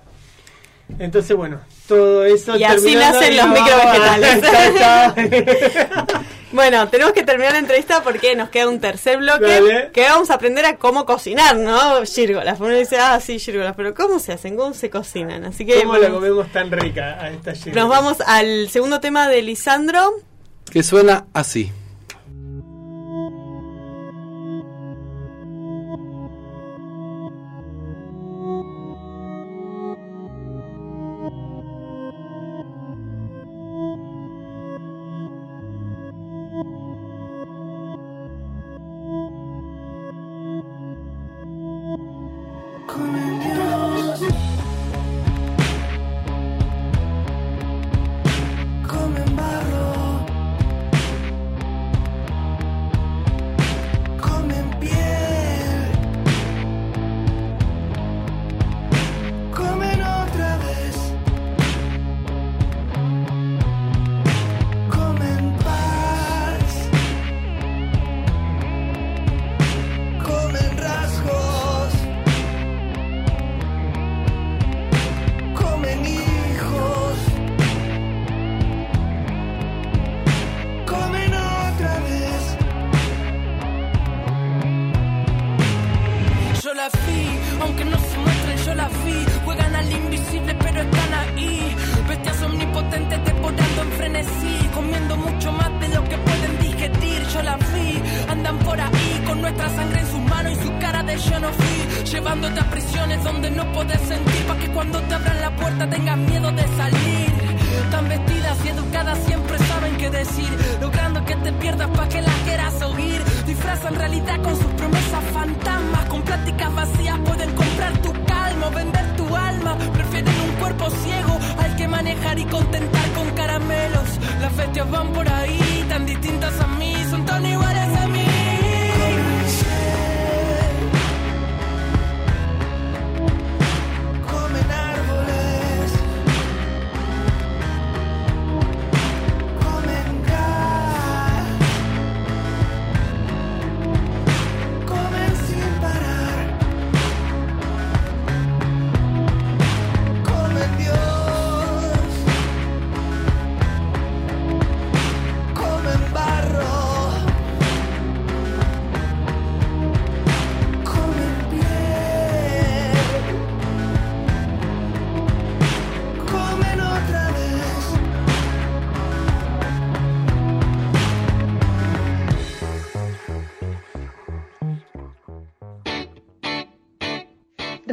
entonces bueno todo eso Y así nacen los microvegetales. *laughs* *laughs* Bueno, tenemos que terminar la entrevista porque nos queda un tercer bloque Dale. que vamos a aprender a cómo cocinar, ¿no? Gírgolas. Uno dice, ah, sí, gírgolas, pero ¿cómo se hacen? ¿Cómo se cocinan? Así que ¿Cómo la comemos tan rica a esta llena? nos vamos al segundo tema de Lisandro. Que suena así.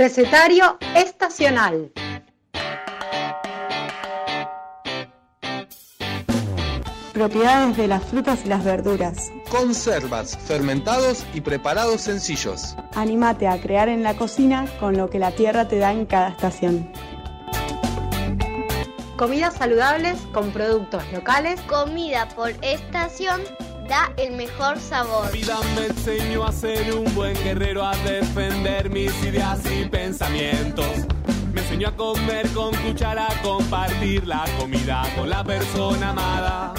Recetario estacional. Propiedades de las frutas y las verduras. Conservas, fermentados y preparados sencillos. Anímate a crear en la cocina con lo que la tierra te da en cada estación. Comidas saludables con productos locales. Comida por estación da el mejor sabor. La vida me enseñó a ser un buen guerrero, a defender mis ideas y pensamientos. Me enseñó a comer con cuchara, a compartir la comida con la persona amada.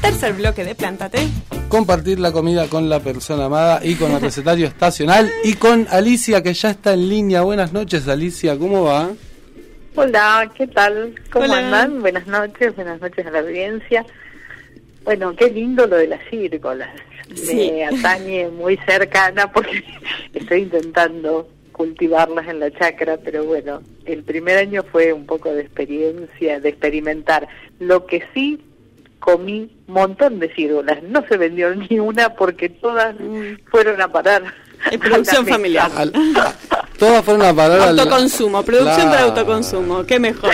Tercer bloque de Plántate. Compartir la comida con la persona amada y con el *laughs* recetario estacional y con Alicia que ya está en línea. Buenas noches Alicia, ¿cómo va? Hola, ¿qué tal? ¿Cómo Hola. andan? Buenas noches, buenas noches a la audiencia. Bueno, qué lindo lo de las círcolas. Sí. Me atañe muy cercana porque *laughs* estoy intentando cultivarlas en la chacra, pero bueno, el primer año fue un poco de experiencia, de experimentar. Lo que sí comí un montón de círculas, no se vendió *laughs* ni una porque todas fueron a parar. *laughs* Es producción familiar. Al- todas fueron a parar al- Autoconsumo, producción para autoconsumo. Qué mejor.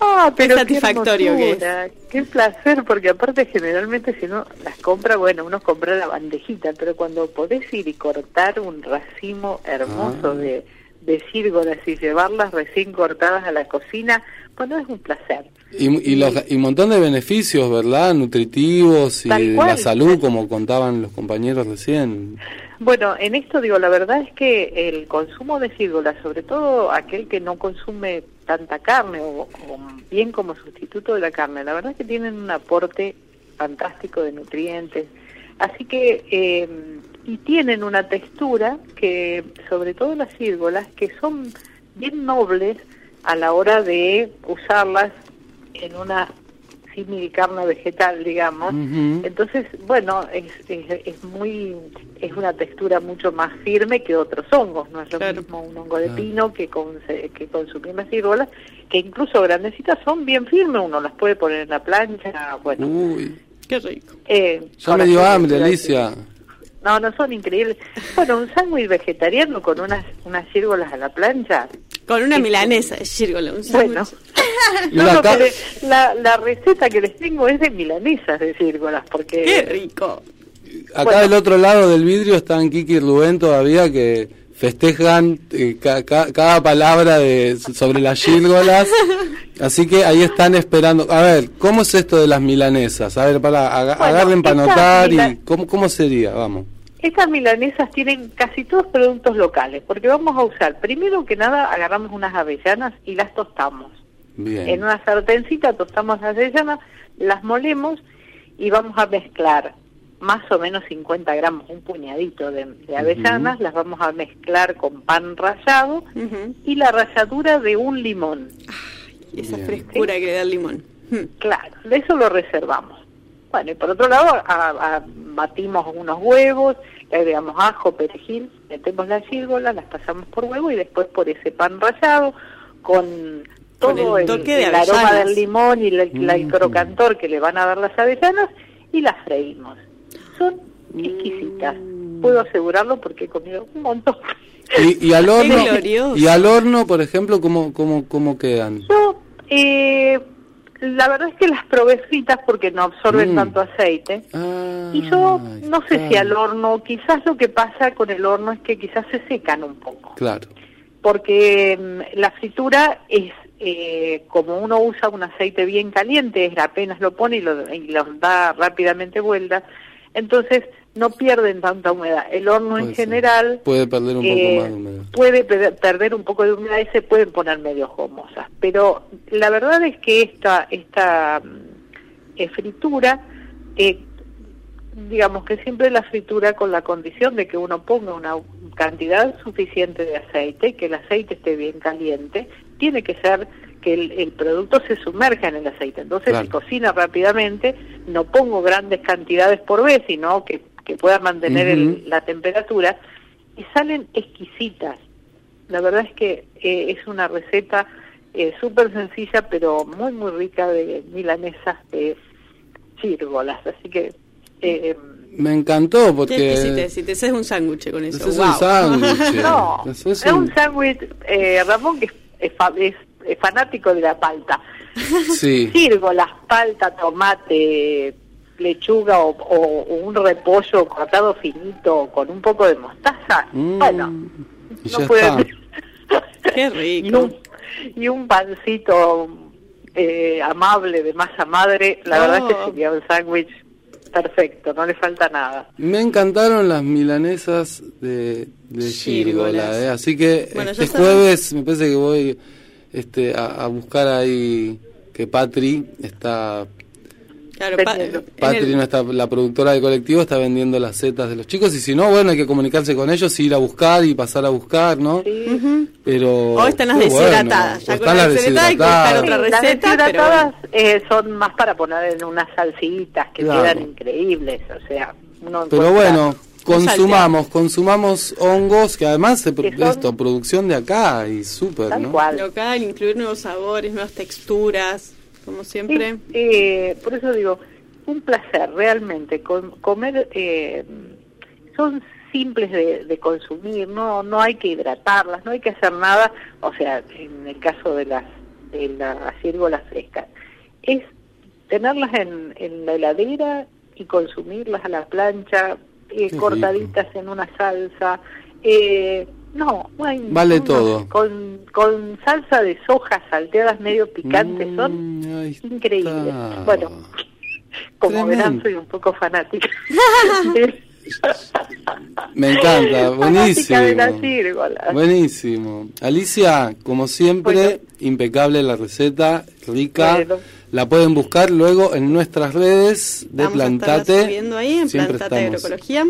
Ah, pero Qué satisfactorio que es. hermosura, Qué placer, porque aparte generalmente si uno las compra, bueno, uno compra la bandejita, pero cuando podés ir y cortar un racimo hermoso Ah. de, de círgolas y llevarlas recién cortadas a la cocina, bueno, es un placer. Y, y, los, y un montón de beneficios, ¿verdad? Nutritivos y de la salud, como contaban los compañeros recién. Bueno, en esto digo, la verdad es que el consumo de círgolas, sobre todo aquel que no consume tanta carne o, o bien como sustituto de la carne, la verdad es que tienen un aporte fantástico de nutrientes. Así que, eh, y tienen una textura que, sobre todo las círgolas, que son bien nobles a la hora de usarlas en una símil carne vegetal, digamos. Entonces, bueno, es, es, es muy es una textura mucho más firme que otros hongos. No es lo mismo un hongo de Claro. pino que, con, que consumir las círgolas, que incluso grandecitas son bien firmes. Uno las puede poner en la plancha. Bueno, Uy, Qué rico. eh, ya me dio hambre, Alicia. No, no son increíbles. Bueno, un sándwich vegetariano con unas unas círgolas a la plancha. Con una milanesa de gírgola. un Bueno, *laughs* no, no, la, la receta que les tengo es de milanesas de círgolas, porque Qué rico. Acá Bueno. del otro lado del vidrio están Kiki y Rubén todavía que festejan eh, ca- ca- cada palabra de sobre las gírgolas. *laughs* Así que ahí están esperando. A ver, ¿cómo es esto de las milanesas? A ver, para aga- Bueno, agarren para anotar y ¿cómo, cómo sería, vamos. Estas milanesas tienen casi todos productos locales, porque vamos a usar, primero que nada, agarramos unas avellanas y las tostamos. Bien. En una sartencita tostamos las avellanas, las molemos y vamos a mezclar más o menos 50 gramos, un puñadito de, de avellanas, las vamos a mezclar con pan rallado y la ralladura de un limón. Y esa Bien. frescura que le da el limón. Hmm. Claro, de eso lo reservamos. Bueno, y por otro lado, a- a- batimos unos huevos, agregamos ajo, perejil, metemos las círgolas, las pasamos por huevo y después por ese pan rallado con Con todo el el, toque de el aroma del limón y la- la- el Mm. crocantor que le van a dar las avellanas y las freímos. Son exquisitas. Puedo asegurarlo porque he comido un montón. Y, y al *laughs* horno, y al horno, por ejemplo, ¿cómo, cómo, cómo quedan? Yo, eh, la verdad es que las probé fritas porque no absorben Mm. tanto aceite. Ah, Y yo no sé si al horno, quizás lo que pasa con el horno es que quizás se secan un poco, Claro. porque mm, la fritura es eh, como uno usa un aceite bien caliente, es apenas lo pone y lo, y lo da rápidamente vuelta, entonces no pierden tanta humedad. El horno en ser. general Puede perder un eh, poco más de humedad. puede pe- perder un poco de humedad y se pueden poner medio jomosas. Pero la verdad es que esta, esta mm, eh, fritura, eh, digamos que siempre la fritura con la condición de que uno ponga una cantidad suficiente de aceite, que el aceite esté bien caliente, tiene que ser que el, el producto se sumerja en el aceite. Entonces Claro. se cocina rápidamente, no pongo grandes cantidades por vez, sino que, que pueda mantener el- la temperatura y salen exquisitas. La verdad es que eh, es una receta eh, súper sencilla, pero muy, muy rica de milanesas de círgolas. Así que, eh, Me encantó porque... exquisitez, si te haces un sándwich con eso. Wow. un sándwich. no, es un- un sándwich, eh, Ramón, que es, es fa- es eh, fanático de la palta. Sí. Círgolas, palta, tomate, lechuga o, o- o un repollo cortado finito con un poco de mostaza. Mm, Bueno, y no ya puede. Qué rico. y un, y un pancito eh, amable de masa madre, la verdad es que Oh. sería un sándwich perfecto, no le falta nada. Me encantaron las milanesas de, de. Gírgola, ¿eh? así que Bueno, este sabes. jueves me parece que voy este, a, a buscar ahí que Patri está Claro, pa- en Patri, el- nuestra, la productora del colectivo, está vendiendo las setas de los chicos y si no, bueno, hay que comunicarse con ellos, ir a buscar y pasar a buscar, ¿no? Pero O están las qué bueno. deshidratadas. Ya con las deshidratada hay que buscar deshidratadas. otra las receta, pero deshidratadas eh, son más para poner en unas salsitas que Claro. quedan increíbles, o sea, uno Pero bueno, consumamos, consumamos hongos, que además Que son- esto, producción de acá y súper, ¿no? Local, incluir nuevos sabores, nuevas texturas, como siempre. Sí, eh, por eso digo, un placer realmente com- comer. eh, son simples de, de consumir, no no hay que hidratarlas, no hay que hacer nada. O sea, en el caso de las de las círgolas frescas, es tenerlas en, en la heladera y consumirlas a la plancha, eh, cortaditas en una salsa. Eh, no, no hay Vale unos todo. Con, con salsa de soja salteadas medio picantes, Mm, son increíbles. Bueno, como Tremendo. verán, soy un poco fanática. *laughs* Me encanta, buenísimo. de. Buenísimo. Alicia, como siempre, impecable la receta, rica. Bueno. La pueden buscar luego en nuestras redes de Vamos a Plantate. subiendo ahí en Siempre Plantate estamos. Agroecología.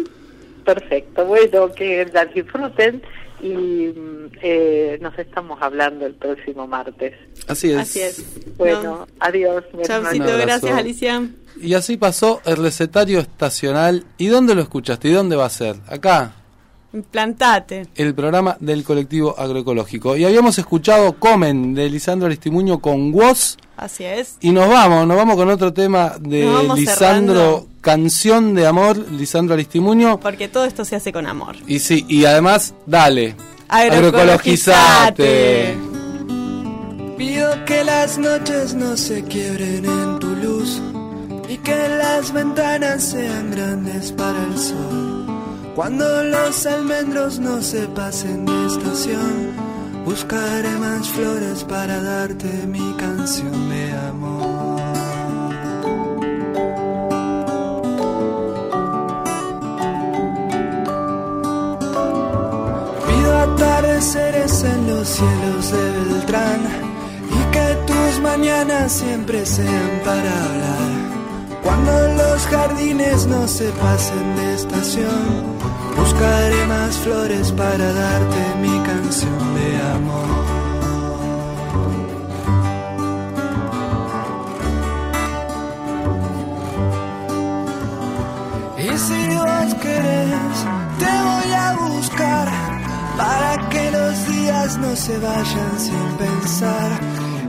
Perfecto, bueno, que las disfruten y mm, eh, nos estamos hablando el próximo martes. Así es. Así es. Bueno, No. adiós. Chaucito, gracias Alicia. Y así pasó el recetario estacional. ¿Y dónde lo escuchaste? ¿Y dónde va a ser? Acá, Plantate. el programa del colectivo agroecológico. Y habíamos escuchado Comen de Lisandro Aristimuño con Woz. Así es. Y nos vamos, nos vamos con otro tema de Lisandro, cerrando. Canción de Amor, Lisandro Aristimuño. Porque todo esto se hace con amor. Y sí, y además, dale. Agroecologizate. Pido que las noches no se quiebren en tu luz y que las ventanas sean grandes para el sol. Cuando los almendros no se pasen de estación, buscaré más flores para darte mi canción de amor. Pido atardeceres en los cielos de Beltrán y que tus mañanas siempre sean para hablar. Cuando los jardines no se pasen de estación, buscaré más flores para darte mi canción de amor. Y si vos querés, te voy a buscar para que los días no se vayan sin pensar.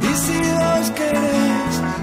Y si vos querés,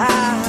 errar.